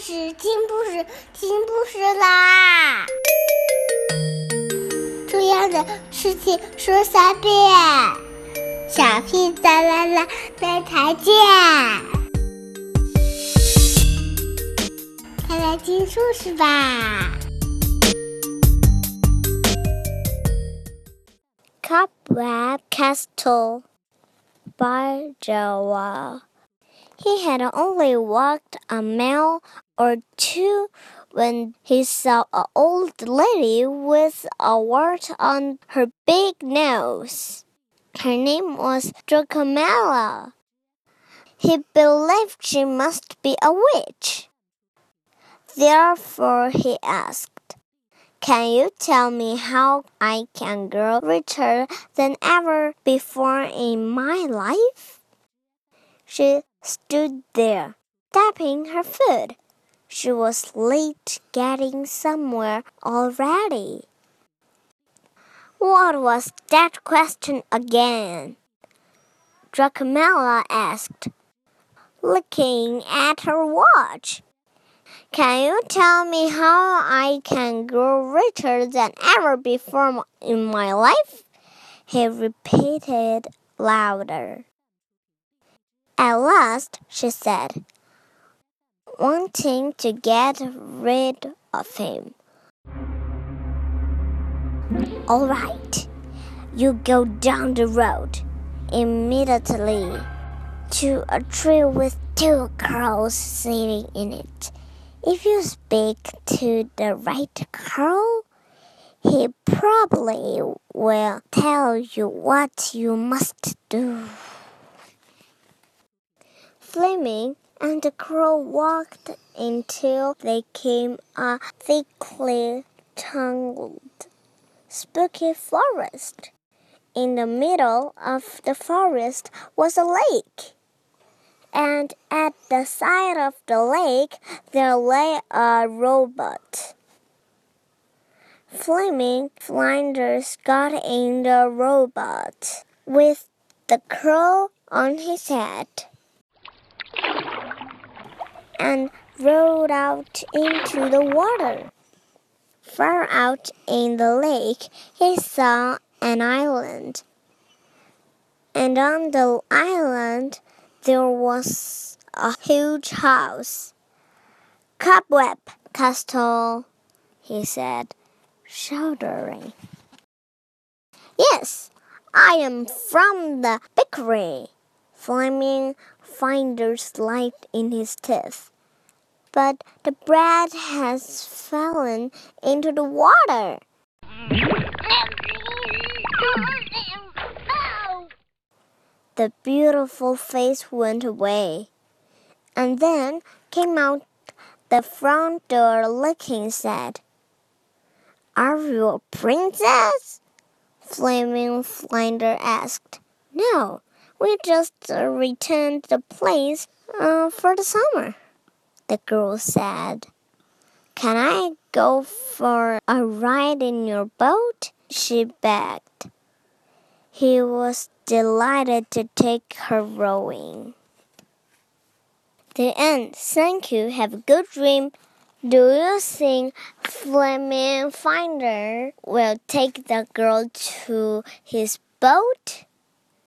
事，听故事，听故事啦！重要的事情说三遍，小屁哒啦啦，明天见！快来听故事吧！Cobweb Castle by Joa. He had only walked a mile or two when he saw an old lady with a wart on her big nose. Her name was Dracomella. He believed she must be a witch. Therefore, he asked, Can you tell me how I can grow richer than ever before in my life? She stood there, tapping her foot. She was late getting somewhere already. What was that question again? Dracomella asked, looking at her watch. Can you tell me how I can grow richer than ever before in my life? He repeated louder. At last, she said, wanting to get rid of him. All right, you go down the road immediately to a tree with two crows sitting in it. If you speak to the right crow, he probably will tell you what you must do. Fleming and the crow walked until they came a thickly tangled, spooky forest. In the middle of the forest was a lake, and at the side of the lake there lay a robot. Fleming Flinders got in the robot with the crow on his head and rowed out into the water. Far out in the lake, he saw an island. And on the island, there was a huge house. Cobweb Castle, he said, shuddering. Yes, I am from the bakery. Fleming Flinders light in his teeth. But the bread has fallen into the water. The beautiful face went away, and then came out the front door looking sad. Are you a princess? Fleming Flinder asked. No, we just uh, returned to the place uh, for the summer, the girl said. Can I go for a ride in your boat? she begged. He was delighted to take her rowing. The end. Thank you. Have a good dream. Do you think Fleming Finder will take the girl to his boat?